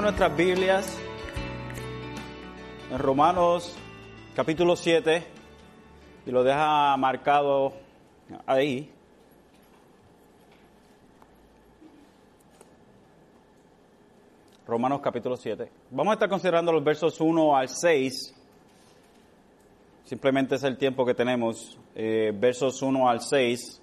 Nuestras Biblias en Romanos capítulo 7 y lo deja marcado ahí. Romanos capítulo 7. Vamos a estar considerando los versos 1 al 6. Simplemente es el tiempo que tenemos. Eh, versos 1 al 6.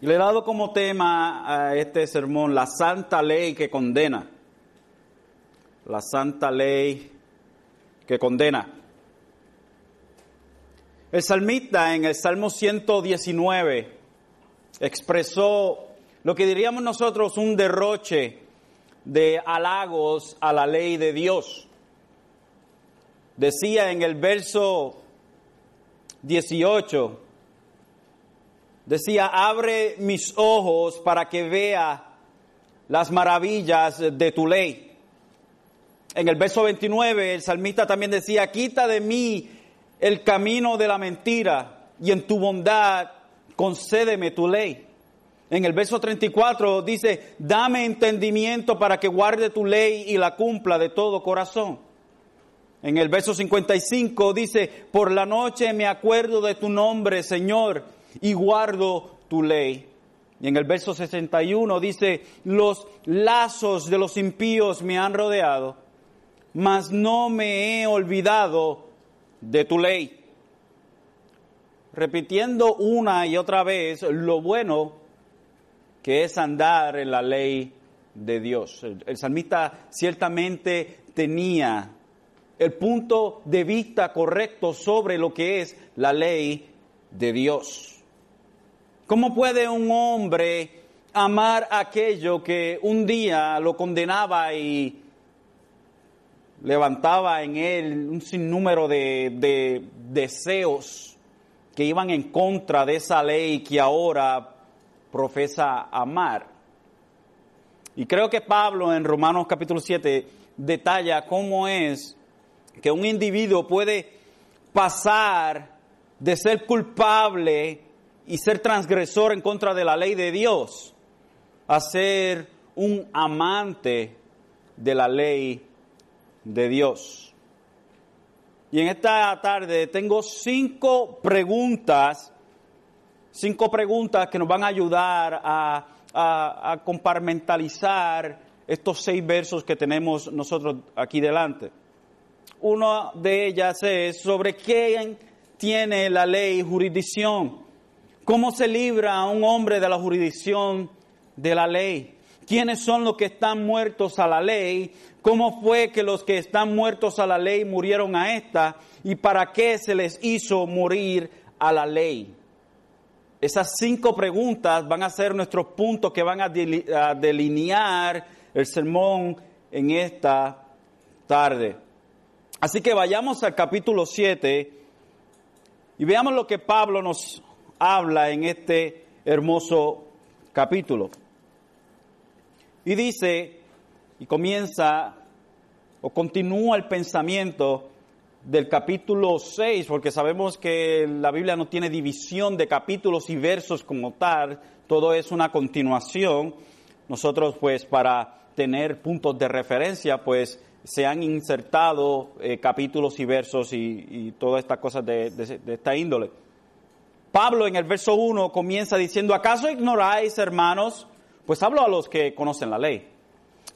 Y le he dado como tema a este sermón la santa ley que condena. La santa ley que condena. El salmista en el Salmo 119 expresó lo que diríamos nosotros un derroche de halagos a la ley de Dios. Decía en el verso 18, decía, abre mis ojos para que vea las maravillas de tu ley. En el verso 29 el salmista también decía, quita de mí el camino de la mentira y en tu bondad concédeme tu ley. En el verso 34 dice, dame entendimiento para que guarde tu ley y la cumpla de todo corazón. En el verso 55 dice, por la noche me acuerdo de tu nombre, Señor, y guardo tu ley. Y en el verso 61 dice, los lazos de los impíos me han rodeado, mas no me he olvidado de tu ley. Repitiendo una y otra vez lo bueno que es andar en la ley de Dios. El, el salmista ciertamente tenía el punto de vista correcto sobre lo que es la ley de Dios. ¿Cómo puede un hombre amar aquello que un día lo condenaba y levantaba en él un sinnúmero de, de deseos que iban en contra de esa ley que ahora profesa amar? Y creo que Pablo en Romanos capítulo 7 detalla cómo es que un individuo puede pasar de ser culpable y ser transgresor en contra de la ley de Dios a ser un amante de la ley de Dios. Y en esta tarde tengo cinco preguntas, cinco preguntas que nos van a ayudar a, a, a compartimentalizar estos seis versos que tenemos nosotros aquí delante. Una de ellas es sobre quién tiene la ley jurisdicción. ¿Cómo se libra a un hombre de la jurisdicción de la ley? ¿Quiénes son los que están muertos a la ley? ¿Cómo fue que los que están muertos a la ley murieron a esta? ¿Y para qué se les hizo morir a la ley? Esas cinco preguntas van a ser nuestros puntos que van a delinear el sermón en esta tarde. Así que vayamos al capítulo 7 y veamos lo que Pablo nos habla en este hermoso capítulo. Y dice, y comienza o continúa el pensamiento del capítulo 6, porque sabemos que la Biblia no tiene división de capítulos y versos como tal, todo es una continuación. Nosotros pues para tener puntos de referencia pues se han insertado eh, capítulos y versos y, y todas estas cosas de, esta índole. Pablo en el verso 1 comienza diciendo, ¿acaso ignoráis, hermanos? Pues hablo a los que conocen la ley.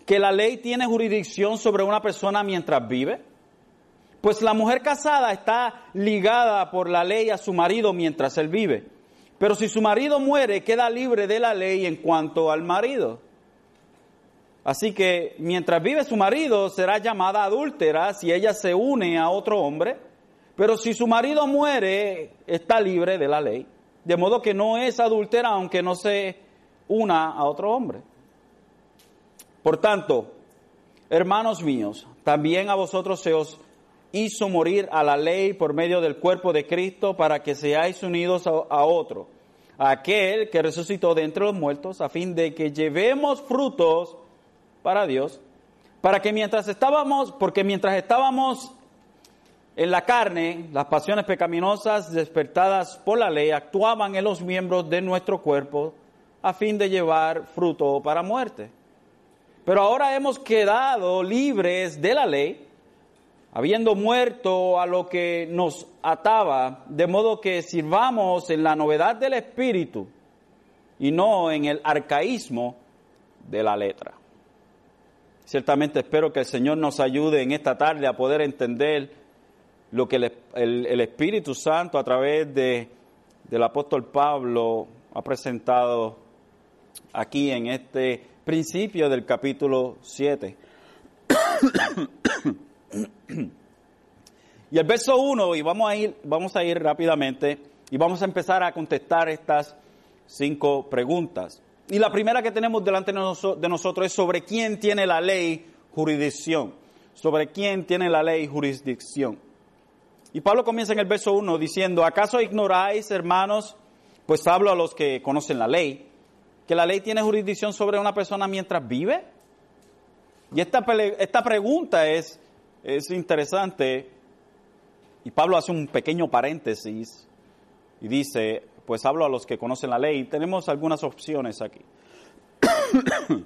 Que la ley tiene jurisdicción sobre una persona mientras vive. Pues la mujer casada está ligada por la ley a su marido mientras él vive. Pero si su marido muere, queda libre de la ley en cuanto al marido. Así que mientras vive su marido, será llamada adúltera si ella se une a otro hombre pero si su marido muere, está libre de la ley. De modo que no es adúltera aunque no se una a otro hombre. Por tanto, hermanos míos, también a vosotros se os hizo morir a la ley por medio del cuerpo de Cristo para que seáis unidos a, otro, a aquel que resucitó de entre los muertos, a fin de que llevemos frutos para Dios, para que mientras estábamos, porque mientras estábamos en la carne, las pasiones pecaminosas despertadas por la ley actuaban en los miembros de nuestro cuerpo, a fin de llevar fruto para muerte. Pero ahora hemos quedado libres de la ley, habiendo muerto a lo que nos ataba, de modo que sirvamos en la novedad del Espíritu y no en el arcaísmo de la letra. Ciertamente espero que el Señor nos ayude en esta tarde a poder entender lo que el, Espíritu Santo a través de, del apóstol Pablo ha presentado aquí en este principio del capítulo 7. y el verso 1, y vamos a, ir, vamos a ir rápidamente y vamos a empezar a contestar estas cinco preguntas. Y la primera que tenemos delante de nosotros es sobre quién tiene la ley jurisdicción. Sobre quién tiene la ley jurisdicción. Y Pablo comienza en el verso 1 diciendo, ¿acaso ignoráis, hermanos? Pues hablo a los que conocen la ley, que la ley tiene jurisdicción sobre una persona mientras vive. Y esta, esta pregunta es, es interesante. Y Pablo hace un pequeño paréntesis y dice, pues hablo a los que conocen la ley. Tenemos algunas opciones aquí.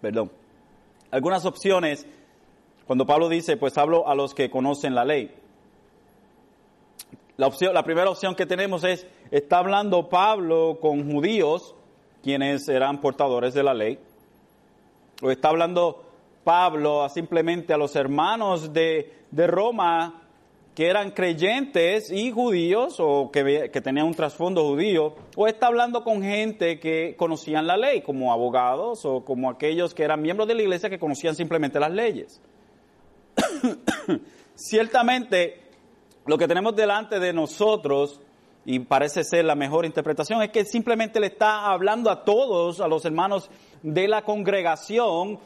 Perdón. Algunas opciones cuando Pablo dice, pues hablo a los que conocen la ley. La, primera opción que tenemos es, está hablando Pablo con judíos, quienes eran portadores de la ley, o está hablando Pablo simplemente a los hermanos de, de Roma que eran creyentes y judíos o que, tenían un trasfondo judío, o está hablando con gente que conocían la ley, como abogados o como aquellos que eran miembros de la iglesia que conocían simplemente las leyes. Ciertamente, lo que tenemos delante de nosotros, y parece ser la mejor interpretación, es que simplemente le está hablando a todos, a los hermanos de la congregación,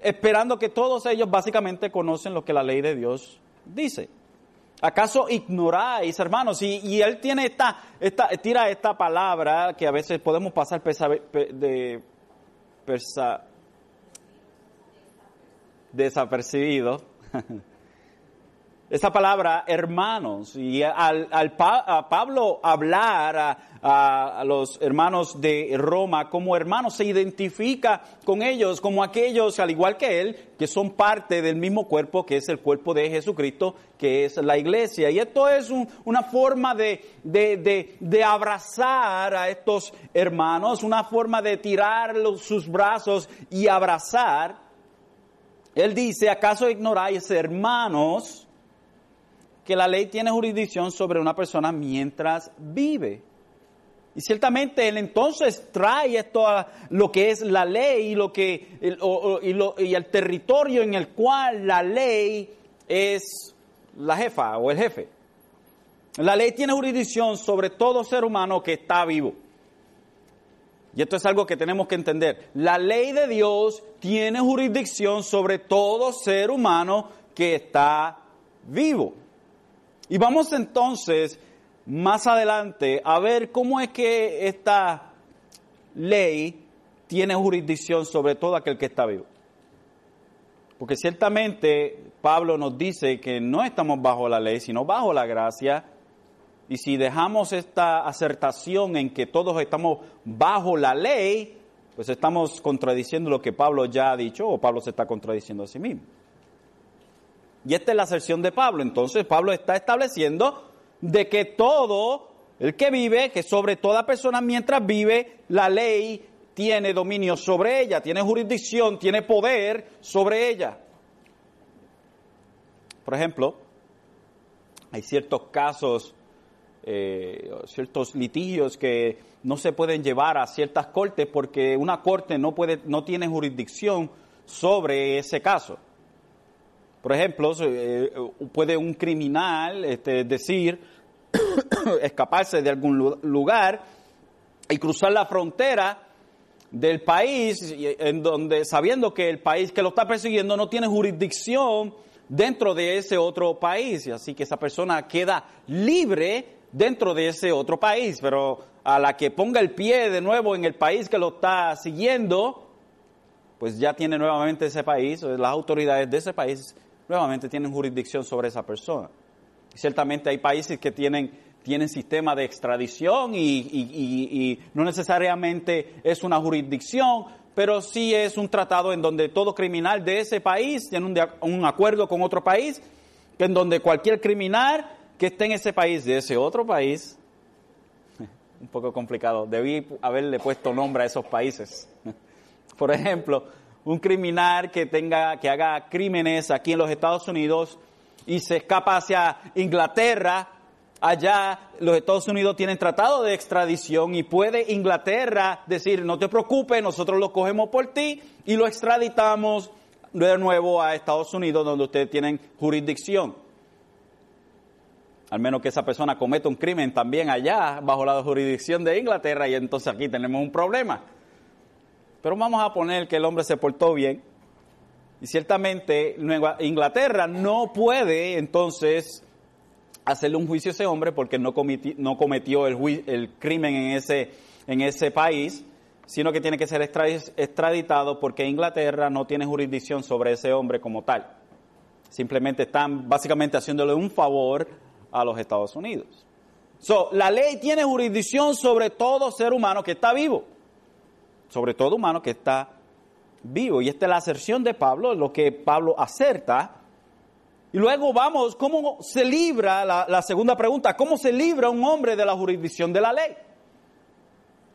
esperando que todos ellos básicamente conocen lo que la ley de Dios dice. ¿Acaso ignoráis, hermanos? Y, él tiene esta, esta, tira esta palabra que a veces podemos pasar de desapercibido. esa palabra hermanos y al, a Pablo hablar a, los hermanos de Roma como hermanos se identifica con ellos como aquellos al igual que él que son parte del mismo cuerpo que es el cuerpo de Jesucristo que es la iglesia. Y esto es una forma de, de, de, abrazar a estos hermanos una forma de tirar sus brazos y abrazar. Él dice acaso ignoráis hermanos que la ley tiene jurisdicción sobre una persona mientras vive. Y ciertamente él entonces trae esto a lo que es la ley y, lo que, y, y el territorio en el cual la ley es la jefa o el jefe. La ley tiene jurisdicción sobre todo ser humano que está vivo. Y esto es algo que tenemos que entender. La ley de Dios tiene jurisdicción sobre todo ser humano que está vivo. Y vamos entonces más adelante a ver cómo es que esta ley tiene jurisdicción sobre todo aquel que está vivo. Porque ciertamente Pablo nos dice que no estamos bajo la ley, sino bajo la gracia. Y si dejamos esta acertación en que todos estamos bajo la ley, pues estamos contradiciendo lo que Pablo ya ha dicho o Pablo se está contradiciendo a sí mismo. Y esta es la aserción de Pablo. Entonces Pablo está estableciendo de que todo el que vive, que sobre toda persona mientras vive, la ley tiene dominio sobre ella, tiene jurisdicción, tiene poder sobre ella. Por ejemplo, hay ciertos casos, eh, ciertos litigios que no se pueden llevar a ciertas cortes porque una corte no, puede, no tiene jurisdicción sobre ese caso. Por ejemplo, eh, puede un criminal este, decir, escaparse de algún lugar y cruzar la frontera del país en donde sabiendo que el país que lo está persiguiendo no tiene jurisdicción dentro de ese otro país y así que esa persona queda libre dentro de ese otro país. Pero a la que ponga el pie de nuevo en el país que lo está siguiendo pues ya tiene nuevamente ese país las autoridades de ese país nuevamente tienen jurisdicción sobre esa persona. Ciertamente hay países que tienen tienen sistema de extradición y, no necesariamente es una jurisdicción, pero sí es un tratado en donde todo criminal de ese país tiene un, un acuerdo con otro país, en donde cualquier criminal que esté en ese país, de ese otro país, un poco complicado, debí haberle puesto nombre a esos países. Por ejemplo, un criminal que tenga, que haga crímenes aquí en los Estados Unidos y se escapa hacia Inglaterra, allá los Estados Unidos tienen tratado de extradición y puede Inglaterra decir, no te preocupes, nosotros lo cogemos por ti y lo extraditamos de nuevo a Estados Unidos donde ustedes tienen jurisdicción al menos que esa persona cometa un crimen también allá, bajo la jurisdicción de Inglaterra, y entonces aquí tenemos un problema. Pero vamos a poner que el hombre se portó bien, y ciertamente Inglaterra no puede entonces hacerle un juicio a ese hombre porque no, cometió el, crimen en ese, en ese país, sino que tiene que ser extraditado porque Inglaterra no tiene jurisdicción sobre ese hombre como tal. Simplemente están básicamente haciéndole un favor a los Estados Unidos. So, la ley tiene jurisdicción sobre todo ser humano que está vivo, sobre todo humano que está vivo. Y esta es la aserción de Pablo, lo que Pablo acerta. Y luego vamos, ¿cómo se libra, la, la segunda pregunta, cómo se libra un hombre de la jurisdicción de la ley?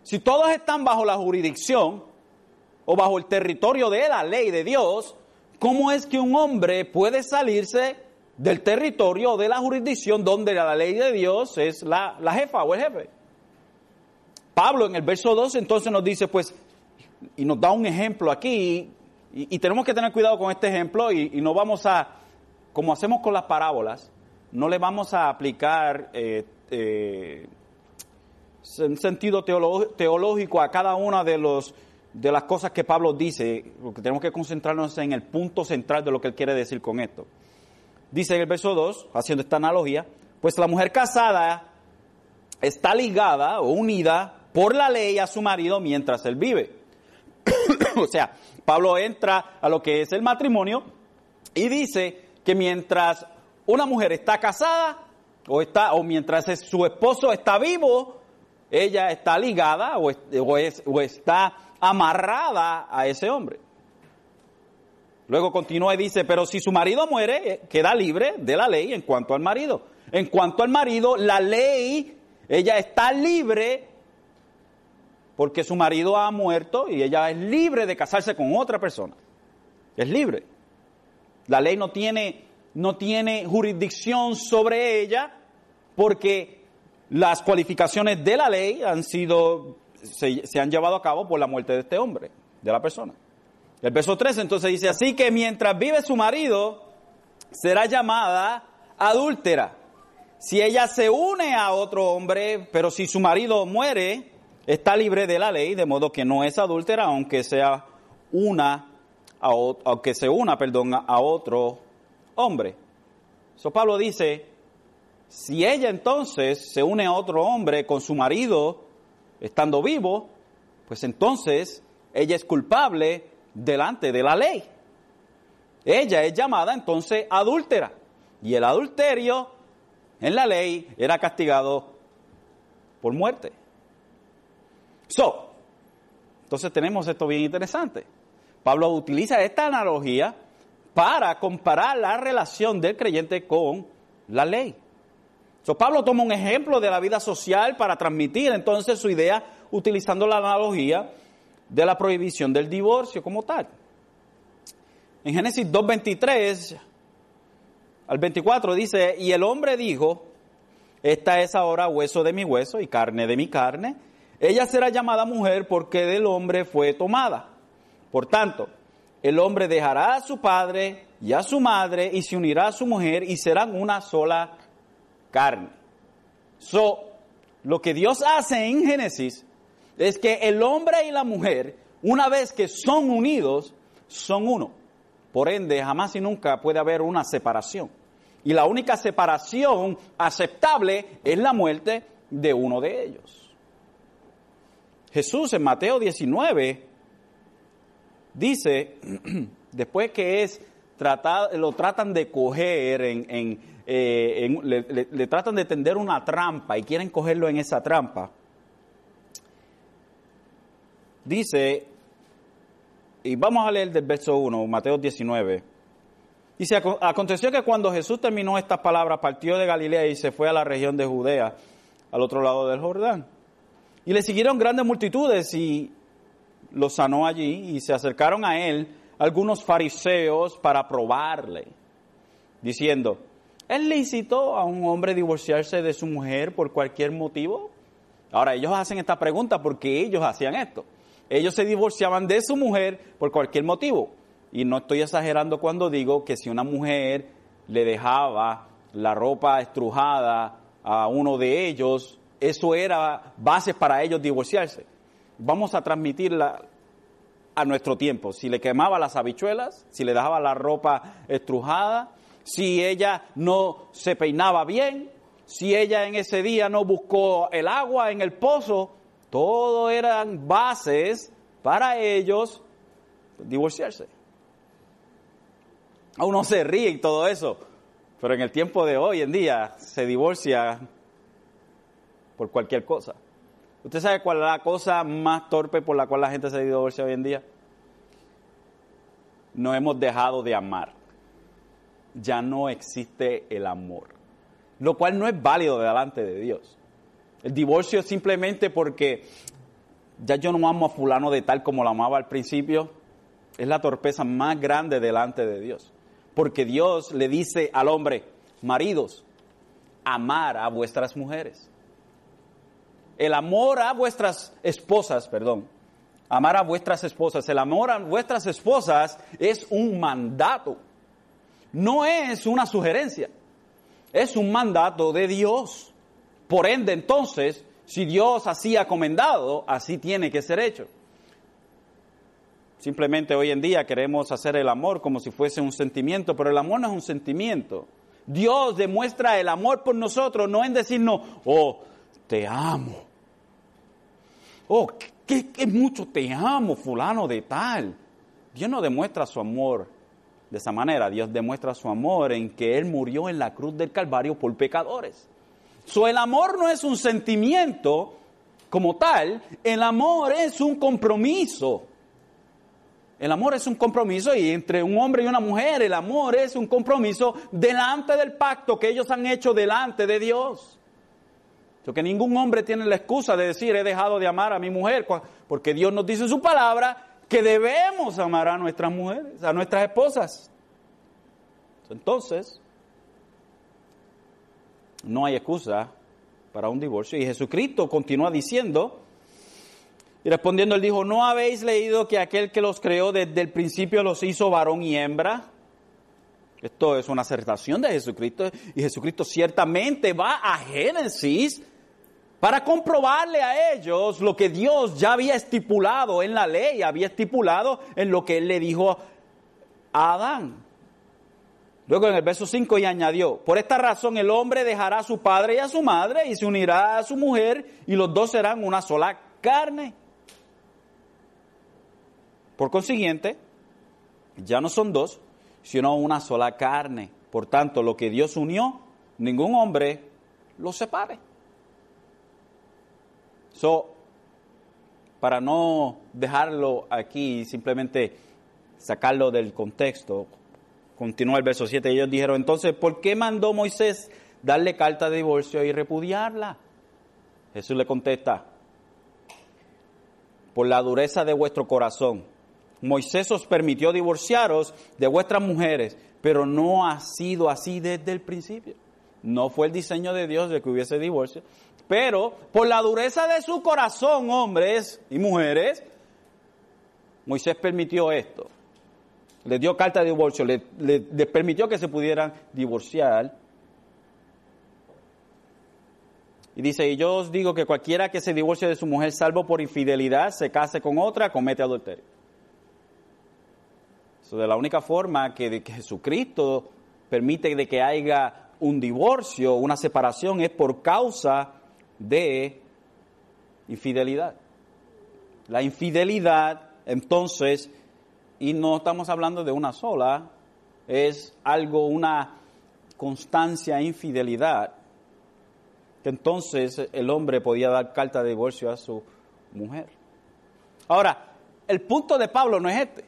Si todos están bajo la jurisdicción o bajo el territorio de la ley de Dios, ¿cómo es que un hombre puede salirse del territorio de la jurisdicción donde la ley de Dios es la, jefa o el jefe. Pablo en el verso 2 entonces nos dice, pues, y nos da un ejemplo aquí, y, tenemos que tener cuidado con este ejemplo y, no vamos a, como hacemos con las parábolas, no le vamos a aplicar eh, eh, en sentido teológico a cada una de, los, de las cosas que Pablo dice, porque tenemos que concentrarnos en el punto central de lo que él quiere decir con esto dice en el verso 2, haciendo esta analogía, pues la mujer casada está ligada o unida por la ley a su marido mientras él vive. o sea, Pablo entra a lo que es el matrimonio y dice que mientras una mujer está casada o, está, o mientras su esposo está vivo, ella está ligada o, está amarrada a ese hombre. Luego continúa y dice, pero si su marido muere, eh, queda libre de la ley en cuanto al marido. En cuanto al marido, la ley, ella está libre porque su marido ha muerto y ella es libre de casarse con otra persona. Es libre. La ley no tiene, no tiene jurisdicción sobre ella porque las cualificaciones de la ley han sido, se han llevado a cabo por la muerte de este hombre, de la persona. El verso 3 entonces dice, así que mientras vive su marido, será llamada adúltera. Si ella se une a otro hombre, pero si su marido muere, está libre de la ley, de modo que no es adúltera, aunque sea una, aunque se una, perdón, a otro hombre. So Pablo dice, si ella entonces se une a otro hombre con su marido estando vivo, pues entonces ella es culpable delante de la ley. Ella es llamada entonces adúltera. Y el adulterio en la ley era castigado por muerte. So, entonces tenemos esto bien interesante. Pablo utiliza esta analogía para comparar la relación del creyente con la ley. So, Pablo toma un ejemplo de la vida social para transmitir entonces su idea utilizando la analogía de la prohibición del divorcio como tal. En Génesis 2.23 al 24 dice, y el hombre dijo, esta es ahora hueso de mi hueso y carne de mi carne, ella será llamada mujer porque del hombre fue tomada. Por tanto, el hombre dejará a su padre y a su madre y se unirá a su mujer y serán una sola carne. So, lo que Dios hace en Génesis es que el hombre y la mujer, una vez que son unidos, son uno. Por ende, jamás y nunca puede haber una separación. Y la única separación aceptable es la muerte de uno de ellos. Jesús en Mateo 19 dice, después que es tratado, lo tratan de coger en, eh, le, tratan de tender una trampa y quieren cogerlo en esa trampa. Dice, y vamos a leer del verso 1, Mateo 19. Dice, aconteció que cuando Jesús terminó estas palabras, partió de Galilea y se fue a la región de Judea, al otro lado del Jordán. Y le siguieron grandes multitudes y lo sanó allí y se acercaron a él algunos fariseos para probarle, diciendo, ¿es lícito a un hombre divorciarse de su mujer por cualquier motivo? Ahora, ellos hacen esta pregunta porque ellos hacían esto. Ellos se divorciaban de su mujer por cualquier motivo. Y no estoy exagerando cuando digo que si una mujer le dejaba la ropa estrujada a uno de ellos, eso era base para ellos divorciarse. Vamos a transmitirla a nuestro tiempo. Si le quemaba las habichuelas, si le dejaba la ropa estrujada, si ella no se peinaba bien, si ella en ese día no buscó el agua en el pozo, todo eran bases para ellos divorciarse. Uno se ríe y todo eso, pero en el tiempo de hoy en día se divorcia por cualquier cosa. ¿Usted sabe cuál es la cosa más torpe por la cual la gente se divorcia hoy en día? No hemos dejado de amar. Ya no existe el amor. Lo cual no es válido delante de Dios. El divorcio es simplemente porque ya yo no amo a fulano de tal como lo amaba al principio. Es la torpeza más grande delante de Dios. Porque Dios le dice al hombre, maridos, amar a vuestras mujeres. El amor a vuestras esposas, perdón. Amar a vuestras esposas. El amor a vuestras esposas es un mandato. No es una sugerencia. Es un mandato de Dios. Por ende, entonces, si Dios así ha comendado, así tiene que ser hecho. Simplemente hoy en día queremos hacer el amor como si fuese un sentimiento, pero el amor no es un sentimiento. Dios demuestra el amor por nosotros, no en decirnos, oh, te amo. Oh, qué, qué mucho te amo, fulano de tal. Dios no demuestra su amor de esa manera. Dios demuestra su amor en que Él murió en la cruz del Calvario por pecadores. So, el amor no es un sentimiento como tal, el amor es un compromiso. El amor es un compromiso y entre un hombre y una mujer el amor es un compromiso delante del pacto que ellos han hecho delante de Dios. Porque ningún hombre tiene la excusa de decir he dejado de amar a mi mujer, porque Dios nos dice en su palabra que debemos amar a nuestras mujeres, a nuestras esposas. Entonces, no hay excusa para un divorcio. Y Jesucristo continúa diciendo, y respondiendo él dijo, ¿no habéis leído que aquel que los creó desde el principio los hizo varón y hembra? Esto es una acertación de Jesucristo y Jesucristo ciertamente va a Génesis para comprobarle a ellos lo que Dios ya había estipulado en la ley, había estipulado en lo que él le dijo a Adán. Luego en el verso 5 y añadió, por esta razón el hombre dejará a su padre y a su madre y se unirá a su mujer y los dos serán una sola carne. Por consiguiente, ya no son dos, sino una sola carne. Por tanto, lo que Dios unió, ningún hombre lo separe. So, para no dejarlo aquí, simplemente sacarlo del contexto, Continúa el verso 7. Ellos dijeron, entonces, ¿por qué mandó Moisés darle carta de divorcio y repudiarla? Jesús le contesta, por la dureza de vuestro corazón. Moisés os permitió divorciaros de vuestras mujeres, pero no ha sido así desde el principio. No fue el diseño de Dios de que hubiese divorcio, pero por la dureza de su corazón, hombres y mujeres, Moisés permitió esto le dio carta de divorcio, le, permitió que se pudieran divorciar. Y dice, y yo os digo que cualquiera que se divorcie de su mujer salvo por infidelidad, se case con otra, comete adulterio. Eso de la única forma que, que Jesucristo permite de que haya un divorcio, una separación, es por causa de infidelidad. La infidelidad, entonces, y no estamos hablando de una sola, es algo, una constancia infidelidad, que entonces el hombre podía dar carta de divorcio a su mujer. Ahora, el punto de Pablo no es este.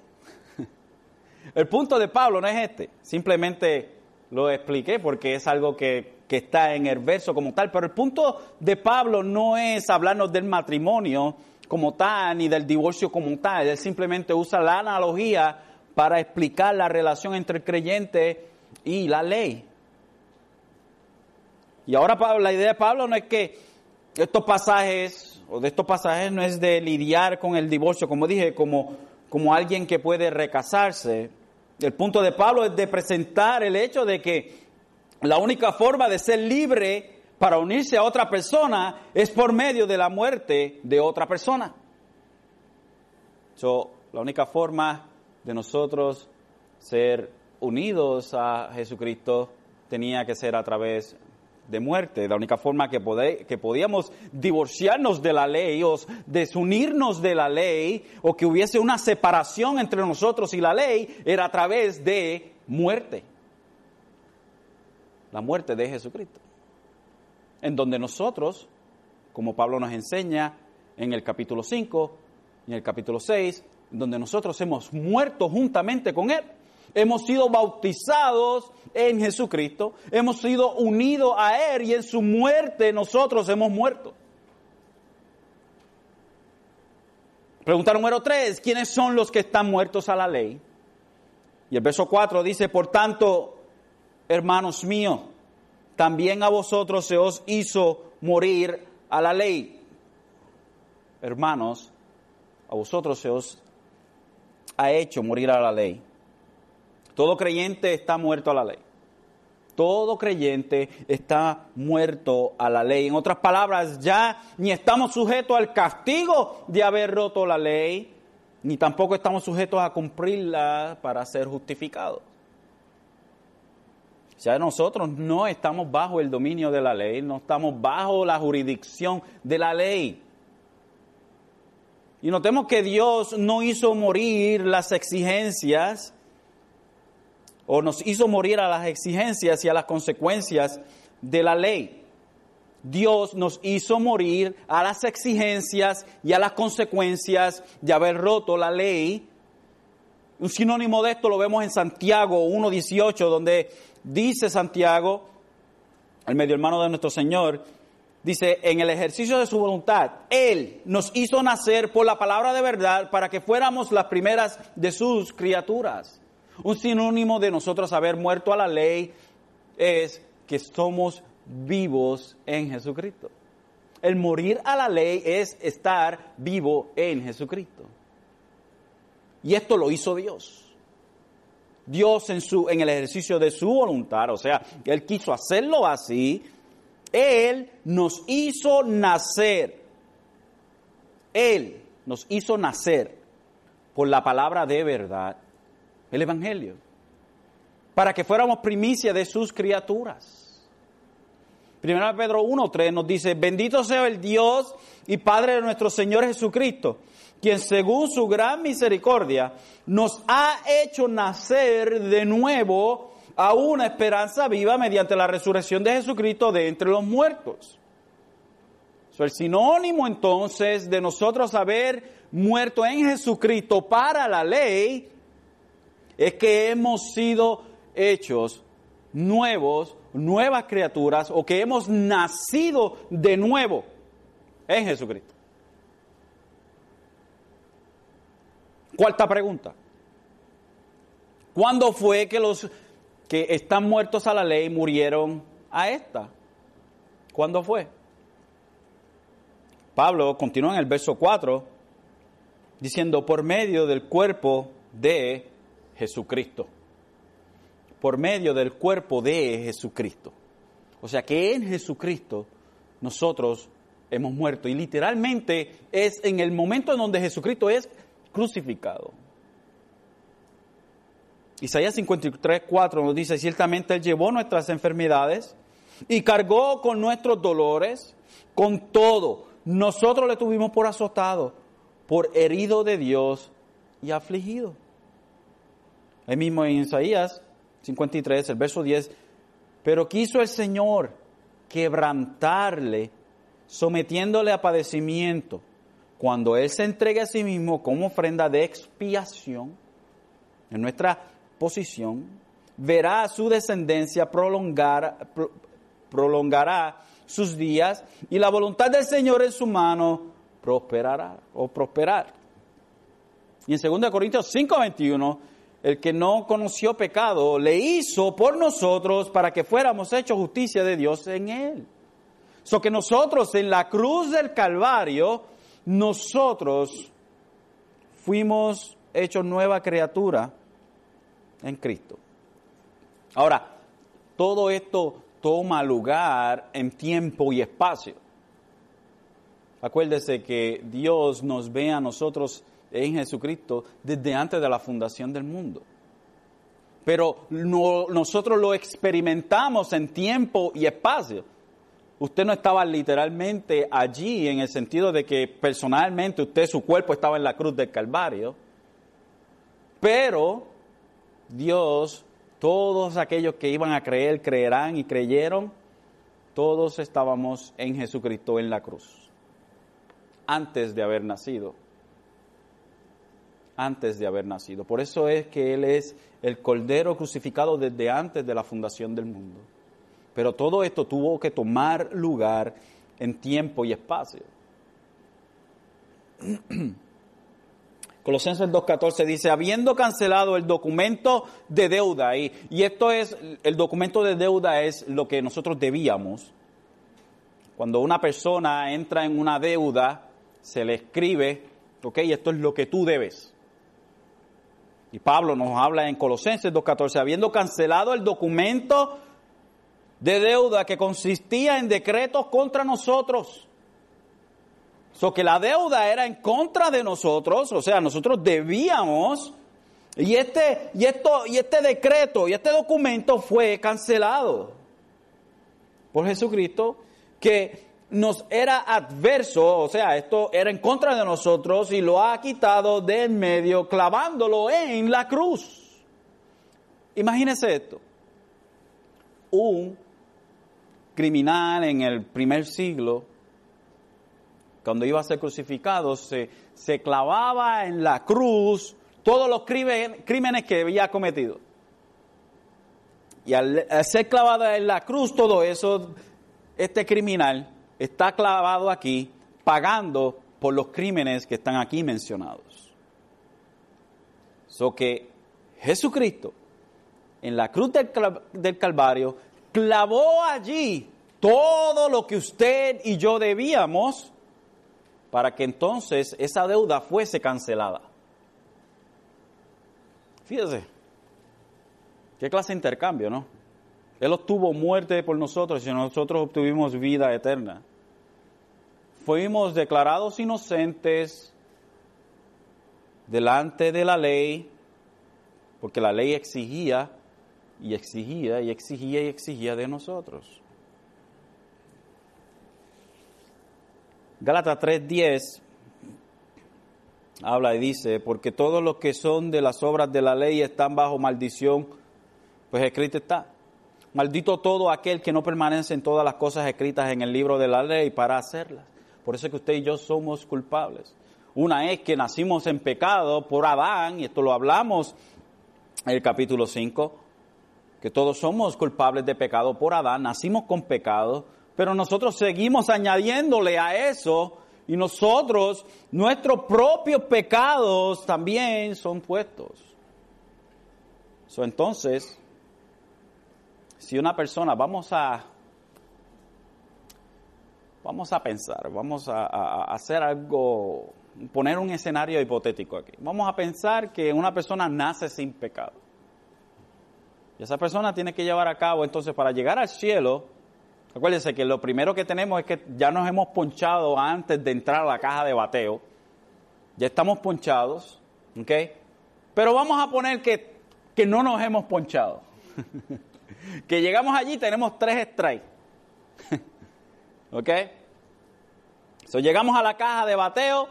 El punto de Pablo no es este. Simplemente lo expliqué porque es algo que, que, está en el verso como tal. Pero el punto de Pablo no es hablarnos del matrimonio como tal, ni del divorcio como tal. Él simplemente usa la analogía para explicar la relación entre el creyente y la ley. Y ahora la idea de Pablo no es que estos pasajes, o de estos pasajes no es de lidiar con el divorcio, como dije, como, como alguien que puede recasarse. El punto de Pablo es de presentar el hecho de que la única forma de ser libre para unirse a otra persona es por medio de la muerte de otra persona. So, la única forma de nosotros ser unidos a Jesucristo tenía que ser a través de muerte. La única forma que, podíamos divorciarnos de la ley o desunirnos de la ley o que hubiese una separación entre nosotros y la ley era a través de muerte. La muerte de Jesucristo. En donde nosotros, como Pablo nos enseña en el capítulo 5 y en el capítulo 6, donde nosotros hemos muerto juntamente con Él hemos sido bautizados en Jesucristo, hemos sido unidos a Él y en su muerte nosotros hemos muerto. Pregunta número tres, ¿quiénes son los que están muertos a la ley? Y el verso 4 dice, por tanto, hermanos míos, también a vosotros se os hizo morir a la ley. Hermanos, a vosotros se os ha hecho morir a la ley todo creyente está muerto a la ley. Todo creyente está muerto a la ley. En otras palabras, ya ni estamos sujetos al castigo de haber roto la ley, ni tampoco estamos sujetos a cumplirla para ser justificados. Ya nosotros no estamos bajo el dominio de la ley, no estamos bajo la jurisdicción de la ley. Y notemos que Dios no hizo morir las exigencias o nos hizo morir a las exigencias y a las consecuencias de la ley. Dios nos hizo morir a las exigencias y a las consecuencias de haber roto la ley. Un sinónimo de esto lo vemos en Santiago 1.18, donde dice Santiago, el medio hermano de nuestro Señor, dice, en el ejercicio de su voluntad, Él nos hizo nacer por la palabra de verdad para que fuéramos las primeras de sus criaturas. Un sinónimo de nosotros haber muerto a la ley es que somos vivos en Jesucristo. El morir a la ley es estar vivo en Jesucristo. Y esto lo hizo Dios. Dios en, su, en el ejercicio de su voluntad, o sea, Él quiso hacerlo así, Él nos hizo nacer. Él nos hizo nacer por la palabra de verdad el Evangelio, para que fuéramos primicia de sus criaturas. Primero Pedro 1.3 nos dice, bendito sea el Dios y Padre de nuestro Señor Jesucristo, quien según su gran misericordia nos ha hecho nacer de nuevo a una esperanza viva mediante la resurrección de Jesucristo de entre los muertos. el sinónimo entonces de nosotros haber muerto en Jesucristo para la ley es que hemos sido hechos nuevos, nuevas criaturas, o que hemos nacido de nuevo en Jesucristo. Cuarta pregunta. ¿Cuándo fue que los que están muertos a la ley murieron a esta? ¿Cuándo fue? Pablo continúa en el verso 4 diciendo, por medio del cuerpo de Jesucristo, por medio del cuerpo de Jesucristo. O sea que en Jesucristo nosotros hemos muerto. Y literalmente es en el momento en donde Jesucristo es crucificado. Isaías 53, 4 nos dice, ciertamente Él llevó nuestras enfermedades y cargó con nuestros dolores, con todo. Nosotros le tuvimos por azotado, por herido de Dios y afligido. Ahí mismo en Isaías 53, el verso 10, Pero quiso el Señor quebrantarle, sometiéndole a padecimiento. Cuando Él se entregue a sí mismo como ofrenda de expiación, en nuestra posición, verá a su descendencia prolongar, prolongará sus días y la voluntad del Señor en su mano prosperará o prosperar. Y en 2 Corintios 5:21, el que no conoció pecado, le hizo por nosotros para que fuéramos hechos justicia de Dios en él. So que nosotros en la cruz del Calvario, nosotros fuimos hechos nueva criatura en Cristo. Ahora, todo esto toma lugar en tiempo y espacio. Acuérdese que Dios nos ve a nosotros en Jesucristo desde antes de la fundación del mundo. Pero nosotros lo experimentamos en tiempo y espacio. Usted no estaba literalmente allí en el sentido de que personalmente usted, su cuerpo estaba en la cruz del Calvario. Pero Dios, todos aquellos que iban a creer, creerán y creyeron, todos estábamos en Jesucristo en la cruz, antes de haber nacido antes de haber nacido. Por eso es que Él es el Cordero crucificado desde antes de la fundación del mundo. Pero todo esto tuvo que tomar lugar en tiempo y espacio. Colosenses 2.14 dice, habiendo cancelado el documento de deuda, y, y esto es, el documento de deuda es lo que nosotros debíamos. Cuando una persona entra en una deuda, se le escribe, ok, esto es lo que tú debes. Y Pablo nos habla en Colosenses 2.14, habiendo cancelado el documento de deuda que consistía en decretos contra nosotros. So que la deuda era en contra de nosotros, o sea, nosotros debíamos, y este, y esto, y este decreto y este documento fue cancelado por Jesucristo, que nos era adverso, o sea, esto era en contra de nosotros y lo ha quitado de en medio clavándolo en la cruz. Imagínese esto. Un criminal en el primer siglo, cuando iba a ser crucificado, se, se clavaba en la cruz todos los crímenes que había cometido. Y al ser clavado en la cruz todo eso, este criminal está clavado aquí pagando por los crímenes que están aquí mencionados. So que Jesucristo en la cruz del, Calvario clavó allí todo lo que usted y yo debíamos para que entonces esa deuda fuese cancelada. Fíjese, qué clase de intercambio, ¿no? Él obtuvo muerte por nosotros y nosotros obtuvimos vida eterna. Fuimos declarados inocentes delante de la ley, porque la ley exigía y exigía y exigía y exigía de nosotros. Gálatas 3:10 habla y dice, porque todos los que son de las obras de la ley están bajo maldición, pues escrito está Maldito todo aquel que no permanece en todas las cosas escritas en el libro de la ley para hacerlas. Por eso es que usted y yo somos culpables. Una es que nacimos en pecado por Adán, y esto lo hablamos en el capítulo 5, que todos somos culpables de pecado por Adán, nacimos con pecado, pero nosotros seguimos añadiéndole a eso y nosotros, nuestros propios pecados también son puestos. entonces, si una persona, vamos a, vamos a pensar, vamos a, hacer algo, poner un escenario hipotético aquí. Vamos a pensar que una persona nace sin pecado. Y esa persona tiene que llevar a cabo, entonces, para llegar al cielo, acuérdense que lo primero que tenemos es que ya nos hemos ponchado antes de entrar a la caja de bateo. Ya estamos ponchados, ¿ok? Pero vamos a poner que, que no nos hemos ponchado. que llegamos allí tenemos tres strikes. ¿Ok? So, llegamos a la caja de bateo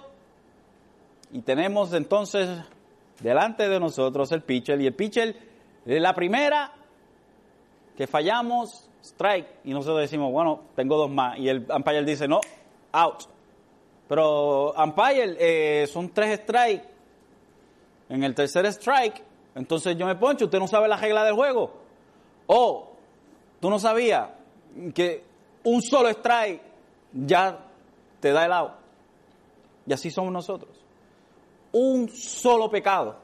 y tenemos entonces delante de nosotros el pitcher y el pitcher de la primera que fallamos, strike, y nosotros decimos, bueno, tengo dos más, y el umpire dice, no, out. Pero umpire, eh, son tres strikes. En el tercer strike, entonces yo me poncho, usted no sabe la regla del juego. O, tú no sabías que un solo strike ya te da el out. Y así somos nosotros. Un solo pecado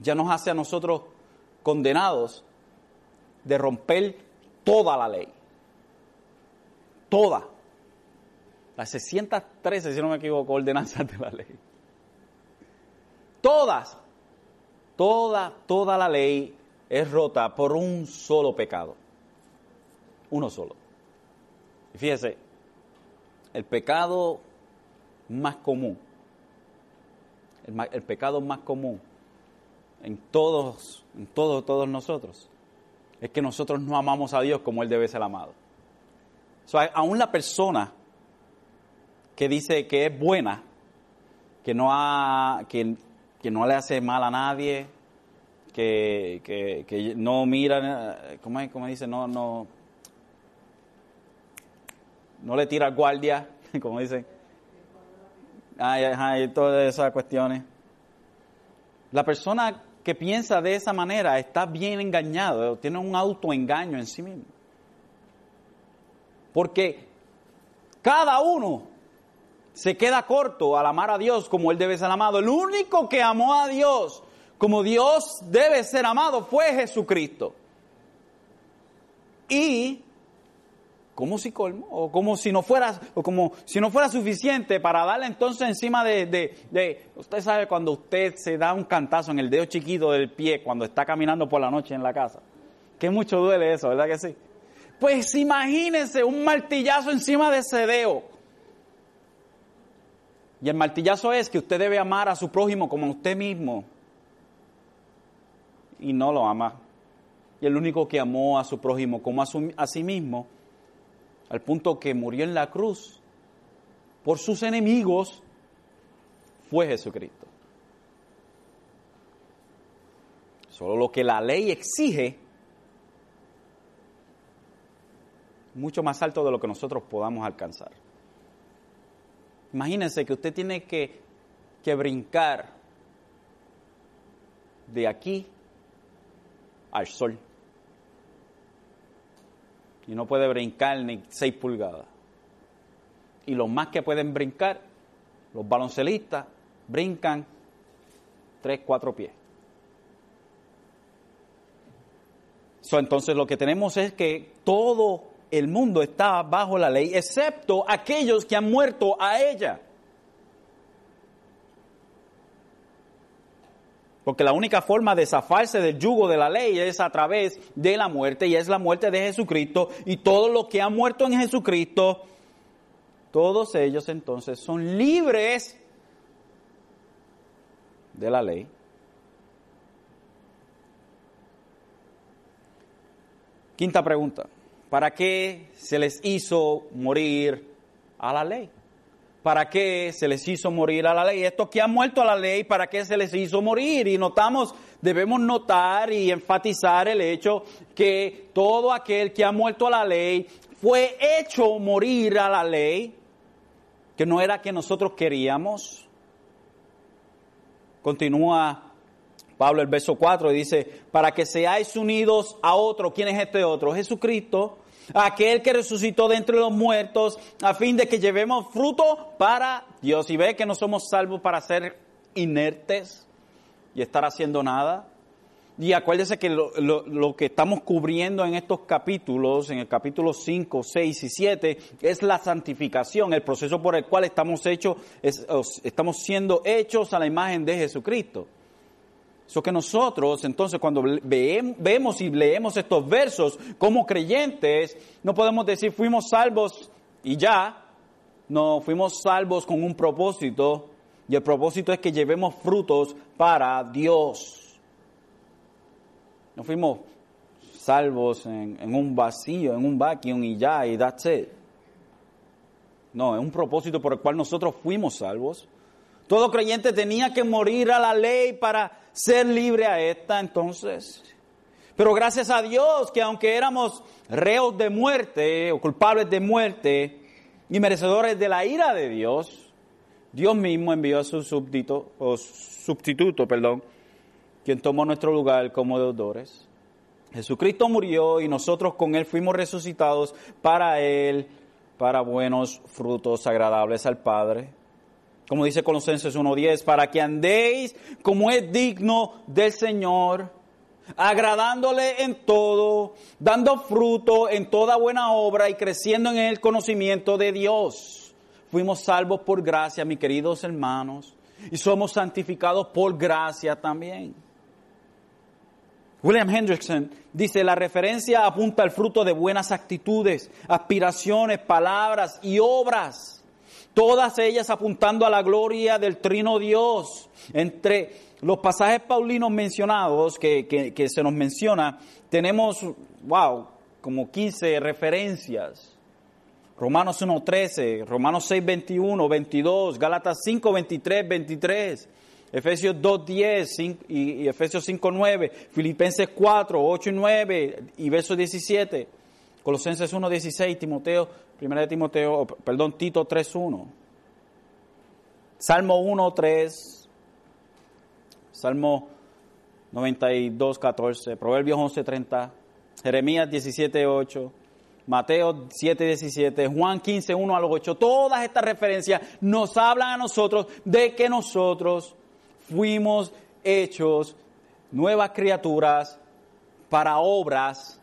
ya nos hace a nosotros condenados de romper toda la ley. Toda. Las 613, si no me equivoco, ordenanzas de la ley. Todas. Toda, toda la ley es rota por un solo pecado. Uno solo. Y fíjese, el pecado más común, el, pecado más común en todos, en todos, todos nosotros, es que nosotros no amamos a Dios como Él debe ser amado. O aún la persona que dice que es buena, que no, ha, que, no le hace mal a nadie, que, que, no mira, ¿cómo, es, ¿cómo dice? No, no, no le tira guardia, como dicen. Ay, ay, todas esas cuestiones. La persona que piensa de esa manera está bien engañado, tiene un autoengaño en sí mismo. Porque cada uno se queda corto al amar a Dios como Él debe ser amado. El único que amó a Dios como Dios debe ser amado fue Jesucristo. Y como si colmo, o como si no fuera, o como si no fuera suficiente para darle entonces encima de, usted sabe cuando usted se da un cantazo en el dedo chiquito del pie cuando está caminando por la noche en la casa. Que mucho duele eso, ¿verdad que sí? Pues imagínense un martillazo encima de ese dedo. Y el martillazo es que usted debe amar a su prójimo como a usted mismo. Y no lo ama. Y el único que amó a su prójimo como a, sí mismo al punto que murió en la cruz por sus enemigos, fue Jesucristo. Solo lo que la ley exige, mucho más alto de lo que nosotros podamos alcanzar. Imagínense que usted tiene que, que brincar de aquí al sol y no puede brincar ni 6 pulgadas. Y los más que pueden brincar, los baloncelistas, brincan 3, 4 pies. entonces lo que tenemos es que todo el mundo está bajo la ley, excepto aquellos que han muerto a ella. Porque la única forma de zafarse del yugo de la ley es a través de la muerte y es la muerte de Jesucristo. Y todos los que han muerto en Jesucristo, todos ellos entonces son libres de la ley. Quinta pregunta. ¿Para qué se les hizo morir a la ley? ¿Para qué se les hizo morir a la ley? Estos que han muerto a la ley, ¿para qué se les hizo morir? Y notamos, debemos notar y enfatizar el hecho que todo aquel que ha muerto a la ley fue hecho morir a la ley, que no era que nosotros queríamos. Continúa Pablo el verso 4 y dice, para que seáis unidos a otro. ¿Quién es este otro? Jesucristo aquel que resucitó de entre los muertos, a fin de que llevemos fruto para Dios. Y ve que no somos salvos para ser inertes y estar haciendo nada. Y acuérdese que lo, que estamos cubriendo en estos capítulos, en el capítulo 5, 6 y 7, es la santificación, el proceso por el cual estamos, hechos, estamos siendo hechos a la imagen de Jesucristo. Eso que nosotros, entonces, cuando vemos y leemos estos versos como creyentes, no podemos decir fuimos salvos y ya. No, fuimos salvos con un propósito. Y el propósito es que llevemos frutos para Dios. No fuimos salvos en, en un vacío, en un vacuum y ya, y that's it. No, es un propósito por el cual nosotros fuimos salvos. Todo creyente tenía que morir a la ley para ser libre a esta, entonces. Pero gracias a Dios que aunque éramos reos de muerte o culpables de muerte y merecedores de la ira de Dios, Dios mismo envió a su súbdito, o sustituto, perdón, quien tomó nuestro lugar como deudores. Jesucristo murió y nosotros con Él fuimos resucitados para Él, para buenos frutos agradables al Padre. Como dice Colosenses 1.10, para que andéis como es digno del Señor, agradándole en todo, dando fruto en toda buena obra y creciendo en el conocimiento de Dios. Fuimos salvos por gracia, mis queridos hermanos, y somos santificados por gracia también. William Hendrickson dice, la referencia apunta al fruto de buenas actitudes, aspiraciones, palabras y obras, todas ellas apuntando a la gloria del trino Dios. Entre los pasajes paulinos mencionados que, se nos menciona, tenemos, wow, como 15 referencias. Romanos 1.13, Romanos 6.21, 22, Gálatas 5.23, 23. Efesios 2.10 y, y Efesios 5.9, Filipenses 4, 8 y 9 y verso 17, Colosenses 1.16, Timoteo, 1 de Timoteo, perdón, Tito 3.1, Salmo 1.3, Salmo 92.14, Proverbios 11.30, Jeremías 17.8, Mateo 7:17, Juan 15, 1 al 8, todas estas referencias nos hablan a nosotros de que nosotros fuimos hechos nuevas criaturas para obras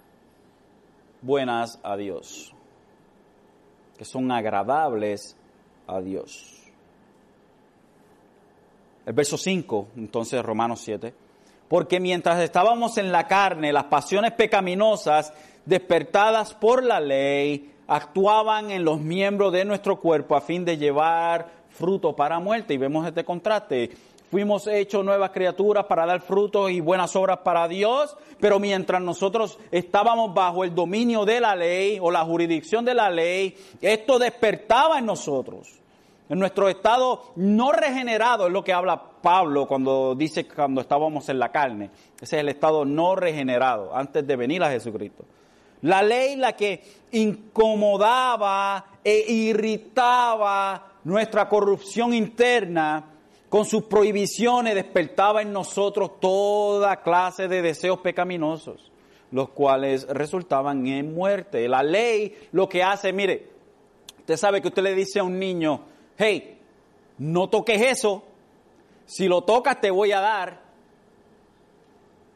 buenas a Dios, que son agradables a Dios. El verso 5, entonces Romanos 7, porque mientras estábamos en la carne, las pasiones pecaminosas despertadas por la ley actuaban en los miembros de nuestro cuerpo a fin de llevar fruto para muerte. Y vemos este contraste fuimos hechos nuevas criaturas para dar frutos y buenas obras para Dios, pero mientras nosotros estábamos bajo el dominio de la ley o la jurisdicción de la ley, esto despertaba en nosotros. En nuestro estado no regenerado es lo que habla Pablo cuando dice cuando estábamos en la carne. Ese es el estado no regenerado antes de venir a Jesucristo. La ley la que incomodaba e irritaba nuestra corrupción interna con sus prohibiciones despertaba en nosotros toda clase de deseos pecaminosos, los cuales resultaban en muerte. La ley lo que hace, mire, usted sabe que usted le dice a un niño, hey, no toques eso, si lo tocas te voy a dar.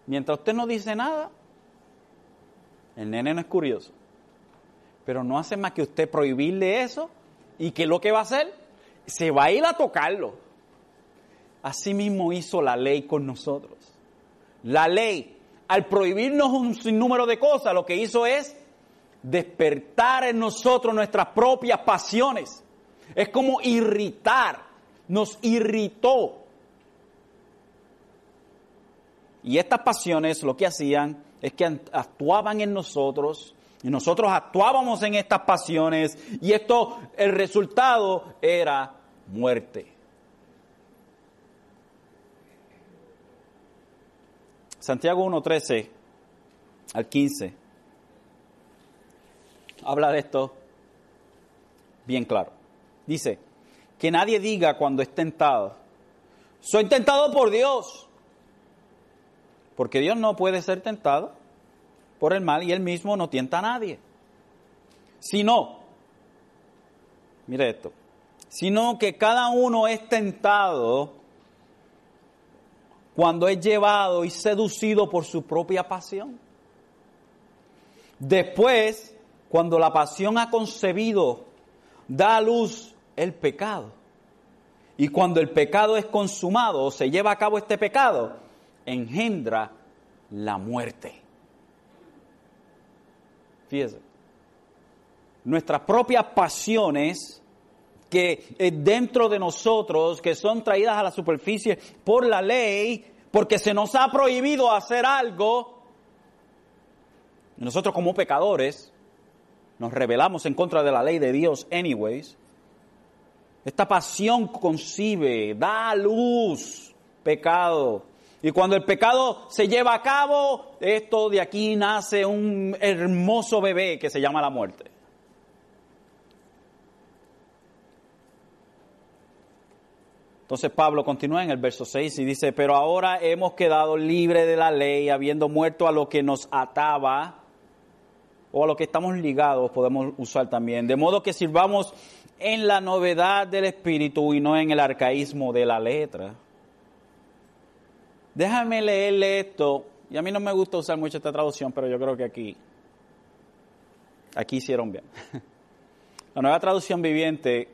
Mientras usted no dice nada, el nene no es curioso. Pero no hace más que usted prohibirle eso y que lo que va a hacer, se va a ir a tocarlo. Asimismo hizo la ley con nosotros. La ley, al prohibirnos un sinnúmero de cosas, lo que hizo es despertar en nosotros nuestras propias pasiones. Es como irritar, nos irritó. Y estas pasiones lo que hacían es que actuaban en nosotros y nosotros actuábamos en estas pasiones y esto, el resultado era muerte. Santiago 1.13 al 15 habla de esto bien claro. Dice, que nadie diga cuando es tentado, soy tentado por Dios, porque Dios no puede ser tentado por el mal y él mismo no tienta a nadie. Sino, mire esto, sino que cada uno es tentado cuando es llevado y seducido por su propia pasión. Después, cuando la pasión ha concebido, da a luz el pecado. Y cuando el pecado es consumado o se lleva a cabo este pecado, engendra la muerte. Fíjese, nuestras propias pasiones que dentro de nosotros, que son traídas a la superficie por la ley, porque se nos ha prohibido hacer algo, nosotros como pecadores nos rebelamos en contra de la ley de Dios anyways, esta pasión concibe, da luz, pecado, Y cuando el pecado se lleva a cabo, esto de aquí nace un hermoso bebé que se llama la muerte. Entonces Pablo continúa en el verso 6 y dice, pero ahora hemos quedado libres de la ley, habiendo muerto a lo que nos ataba, o a lo que estamos ligados, podemos usar también, de modo que sirvamos en la novedad del espíritu y no en el arcaísmo de la letra. Déjame leerle esto, y a mí no me gusta usar mucho esta traducción, pero yo creo que aquí, aquí hicieron bien. La nueva traducción viviente,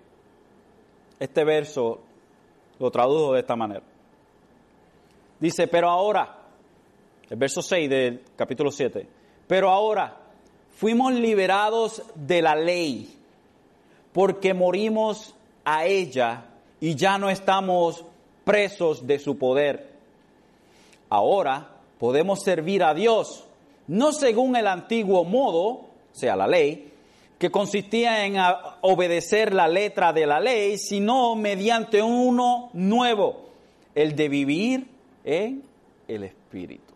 este verso lo tradujo de esta manera. Dice, pero ahora, el verso 6 del capítulo 7, pero ahora fuimos liberados de la ley porque morimos a ella y ya no estamos presos de su poder. Ahora podemos servir a Dios, no según el antiguo modo, sea la ley, que consistía en obedecer la letra de la ley, sino mediante uno nuevo, el de vivir en el Espíritu.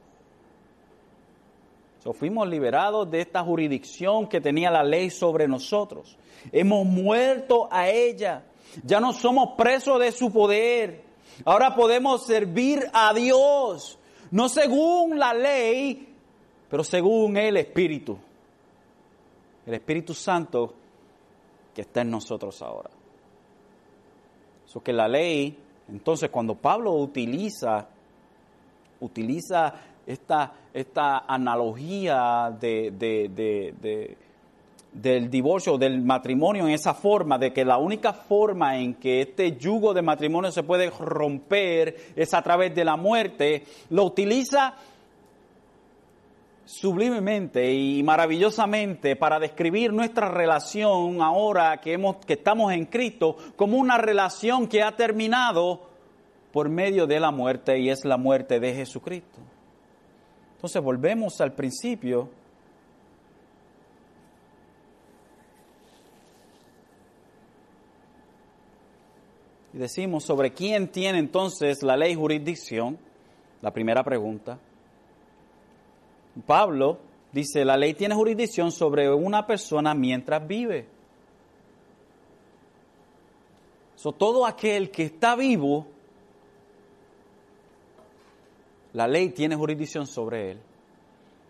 So, fuimos liberados de esta jurisdicción que tenía la ley sobre nosotros. Hemos muerto a ella. Ya no somos presos de su poder. Ahora podemos servir a Dios, no según la ley, pero según el Espíritu el Espíritu Santo que está en nosotros ahora. Eso que la ley, entonces cuando Pablo utiliza, utiliza esta, esta analogía de, de, del divorcio, del matrimonio en esa forma, de que la única forma en que este yugo de matrimonio se puede romper es a través de la muerte, lo utiliza sublimemente y maravillosamente para describir nuestra relación ahora que, hemos, que estamos en Cristo como una relación que ha terminado por medio de la muerte y es la muerte de Jesucristo. Entonces volvemos al principio. Y decimos sobre quién tiene entonces la ley jurisdicción, la primera pregunta. Pablo dice, la ley tiene jurisdicción sobre una persona mientras vive. So, todo aquel que está vivo, la ley tiene jurisdicción sobre él.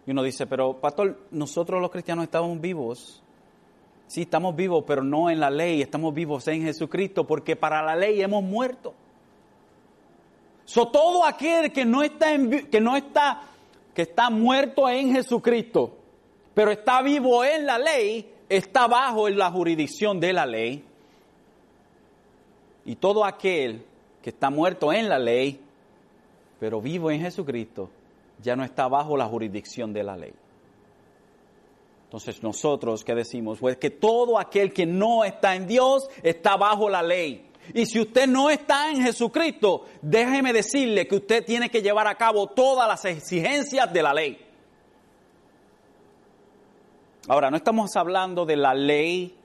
Y uno dice, pero pastor, nosotros los cristianos estamos vivos. Sí, estamos vivos, pero no en la ley, estamos vivos en Jesucristo, porque para la ley hemos muerto. So, todo aquel que no está, en, que no está que está muerto en Jesucristo, pero está vivo en la ley, está bajo en la jurisdicción de la ley. Y todo aquel que está muerto en la ley, pero vivo en Jesucristo, ya no está bajo la jurisdicción de la ley. Entonces nosotros, ¿qué decimos? Pues que todo aquel que no está en Dios está bajo la ley. Y si usted no está en Jesucristo, déjeme decirle que usted tiene que llevar a cabo todas las exigencias de la ley. Ahora, no estamos hablando de la ley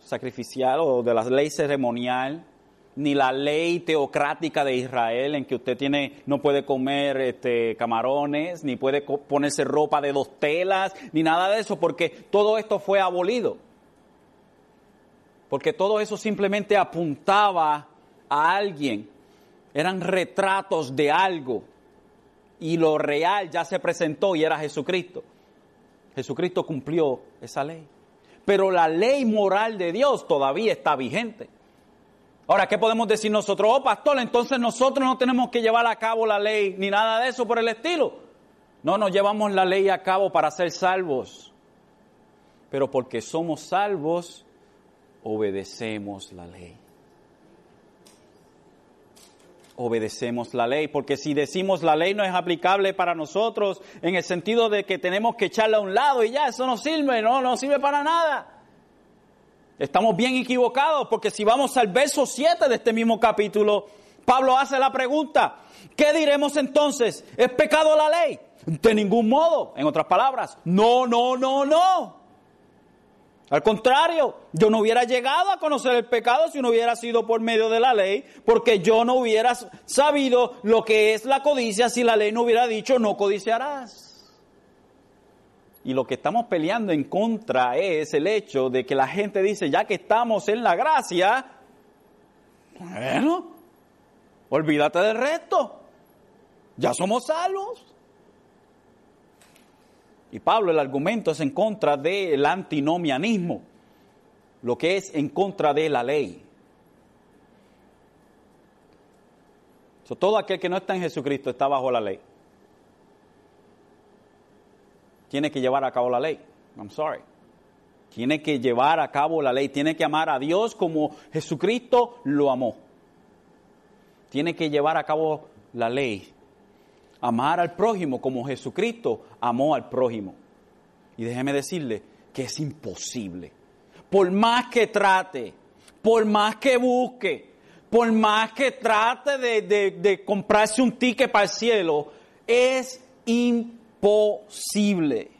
sacrificial o de la ley ceremonial, ni la ley teocrática de Israel en que usted tiene, no puede comer este, camarones, ni puede ponerse ropa de dos telas, ni nada de eso, porque todo esto fue abolido porque todo eso simplemente apuntaba a alguien, eran retratos de algo, y lo real ya se presentó y era Jesucristo. Jesucristo cumplió esa ley. Pero la ley moral de Dios todavía está vigente. Ahora, ¿qué podemos decir nosotros? Oh, pastor, entonces nosotros no tenemos que llevar a cabo la ley ni nada de eso por el estilo. No, nos llevamos la ley a cabo para ser salvos. Pero porque somos salvos, obedecemos la ley. Obedecemos la ley, porque si decimos la ley no es aplicable para nosotros en el sentido de que tenemos que echarla a un lado y ya, eso no sirve, no, no sirve para nada. Estamos bien equivocados porque si vamos al verso 7 de este mismo capítulo, Pablo hace la pregunta, ¿qué diremos entonces? ¿Es pecado la ley? De ningún modo, en otras palabras, no, no, no, no. Al contrario, yo no hubiera llegado a conocer el pecado si no hubiera sido por medio de la ley, porque yo no hubiera sabido lo que es la codicia si la ley no hubiera dicho no codiciarás. Y lo que estamos peleando en contra es el hecho de que la gente dice, ya que estamos en la gracia, bueno, olvídate del resto, ya somos salvos. Y Pablo el argumento es en contra del antinomianismo, lo que es en contra de la ley. todo aquel que no está en Jesucristo está bajo la ley. Tiene que llevar a cabo la ley. I'm sorry. Tiene que llevar a cabo la ley. Tiene que amar a Dios como Jesucristo lo amó. Tiene que llevar a cabo la ley amar al prójimo como Jesucristo amó al prójimo. Y déjeme decirle que es imposible. Por más que trate, por más que busque, por más que trate de, comprarse un ticket para el cielo, es imposible.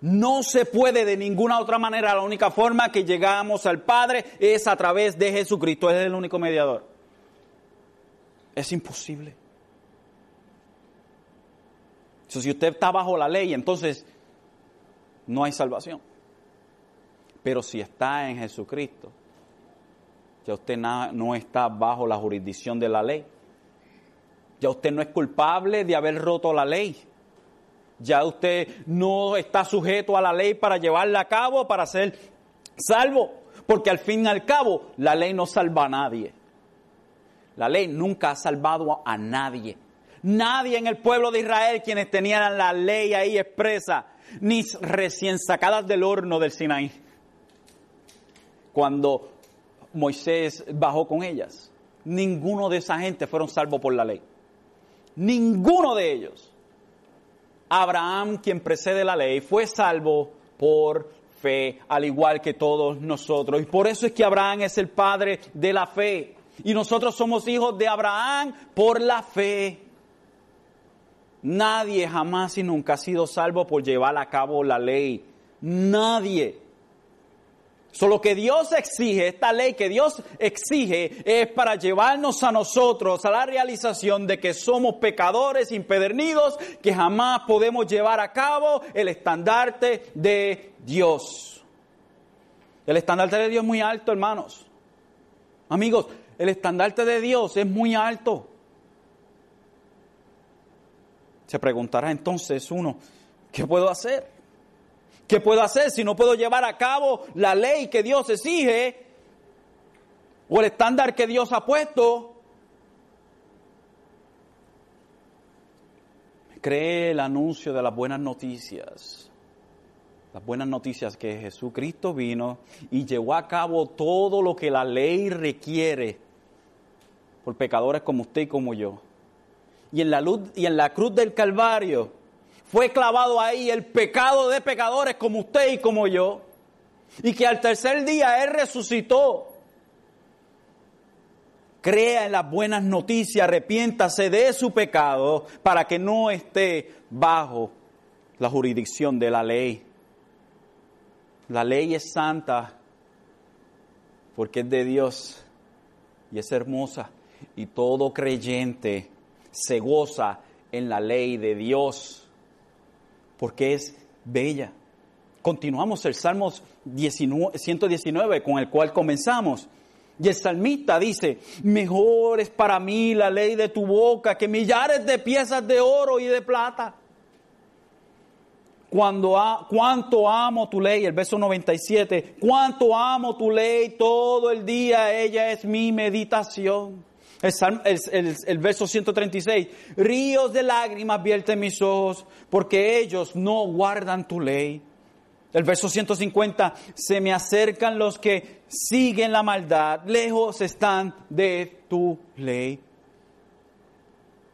No se puede de ninguna otra manera. La única forma que llegamos al Padre es a través de Jesucristo. es el único mediador. Es imposible si usted está bajo la ley, entonces no hay salvación. Pero si está en Jesucristo, ya usted no está bajo la jurisdicción de la ley. Ya usted no es culpable de haber roto la ley. Ya usted no está sujeto a la ley para llevarla a cabo, para ser salvo. Porque al fin y al cabo, la ley no salva a nadie. La ley nunca ha salvado a nadie. Nadie en el pueblo de Israel quienes tenían la ley ahí expresa, ni recién sacadas del horno del Sinaí, cuando Moisés bajó con ellas. Ninguno de esa gente fueron salvos por la ley. Ninguno de ellos. Abraham, quien precede la ley, fue salvo por fe, al igual que todos nosotros. Y por eso es que Abraham es el padre de la fe. Y nosotros somos hijos de Abraham por la fe. Nadie jamás y nunca ha sido salvo por llevar a cabo la ley. Nadie. Solo que Dios exige, esta ley que Dios exige es para llevarnos a nosotros a la realización de que somos pecadores impedernidos, que jamás podemos llevar a cabo el estandarte de Dios. El estandarte de Dios es muy alto, hermanos. Amigos, el estandarte de Dios es muy alto. Se preguntará entonces uno, ¿qué puedo hacer? ¿Qué puedo hacer si no puedo llevar a cabo la ley que Dios exige o el estándar que Dios ha puesto? Cree el anuncio de las buenas noticias. Las buenas noticias que Jesucristo vino y llevó a cabo todo lo que la ley requiere por pecadores como usted y como yo y en la luz y en la cruz del Calvario fue clavado ahí el pecado de pecadores como usted y como yo, y que al tercer día Él resucitó. Crea en las buenas noticias, arrepiéntase de su pecado para que no esté bajo la jurisdicción de la ley. La ley es santa porque es de Dios y es hermosa y todo creyente se goza en la ley de Dios, porque es bella. Continuamos el Salmo 119 con el cual comenzamos. Y el salmista dice, mejor es para mí la ley de tu boca que millares de piezas de oro y de plata. Cuando cuánto amo tu ley, el verso 97, cuánto amo tu ley todo el día, ella es mi meditación. El, verso 136, ríos de lágrimas vierten mis ojos porque ellos no guardan tu ley. El verso 150, se me acercan los que siguen la maldad, lejos están de tu ley.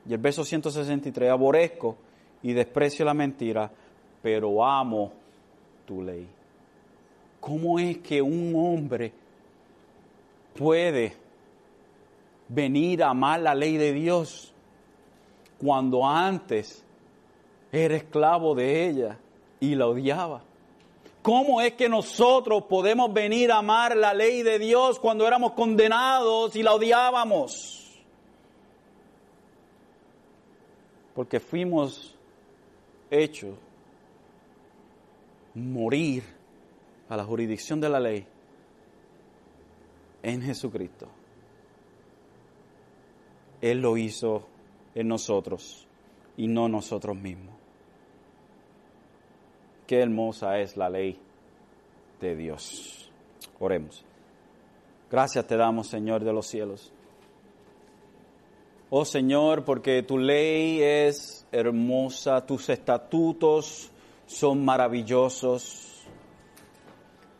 Y el verso 163, aborrezco y desprecio la mentira, pero amo tu ley. ¿Cómo es que un hombre puede venir a amar la ley de Dios cuando antes era esclavo de ella y la odiaba? ¿Cómo es que nosotros podemos venir a amar la ley de Dios cuando éramos condenados y la odiábamos? Porque fuimos hechos morir a la jurisdicción de la ley en Jesucristo. Él lo hizo en nosotros y no nosotros mismos. Qué hermosa es la ley de Dios. Oremos. Gracias te damos, Señor de los cielos. Oh Señor, porque tu ley es hermosa, tus estatutos son maravillosos.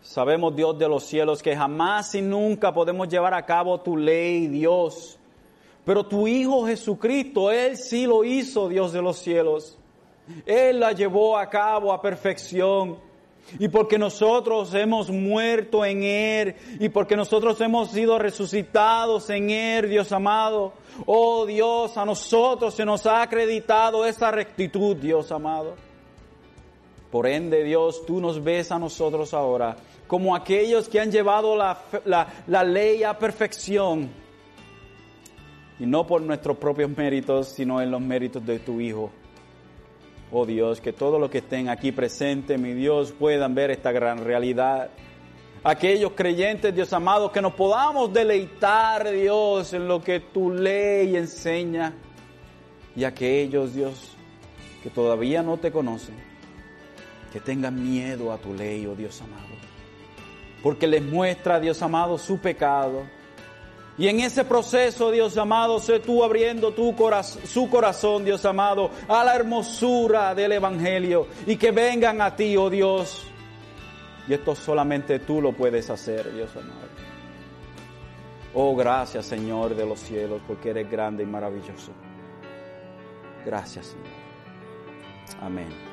Sabemos, Dios de los cielos, que jamás y nunca podemos llevar a cabo tu ley, Dios. Pero tu Hijo Jesucristo, Él sí lo hizo, Dios de los cielos. Él la llevó a cabo a perfección. Y porque nosotros hemos muerto en Él y porque nosotros hemos sido resucitados en Él, Dios amado. Oh Dios, a nosotros se nos ha acreditado esa rectitud, Dios amado. Por ende, Dios, tú nos ves a nosotros ahora como aquellos que han llevado la, la ley a perfección. Y no por nuestros propios méritos, sino en los méritos de tu Hijo. Oh Dios, que todos los que estén aquí presentes, mi Dios, puedan ver esta gran realidad. Aquellos creyentes, Dios amado, que nos podamos deleitar, Dios, en lo que tu ley enseña. Y aquellos, Dios, que todavía no te conocen, que tengan miedo a tu ley, oh Dios amado. Porque les muestra, Dios amado, su pecado y en ese proceso, Dios amado, sé tú abriendo tu su corazón, Dios amado, a la hermosura del Evangelio y que vengan a ti, oh Dios. Y esto solamente tú lo puedes hacer, Dios amado. Oh, gracias, Señor de los cielos, porque eres grande y maravilloso. Gracias, Señor. Amén.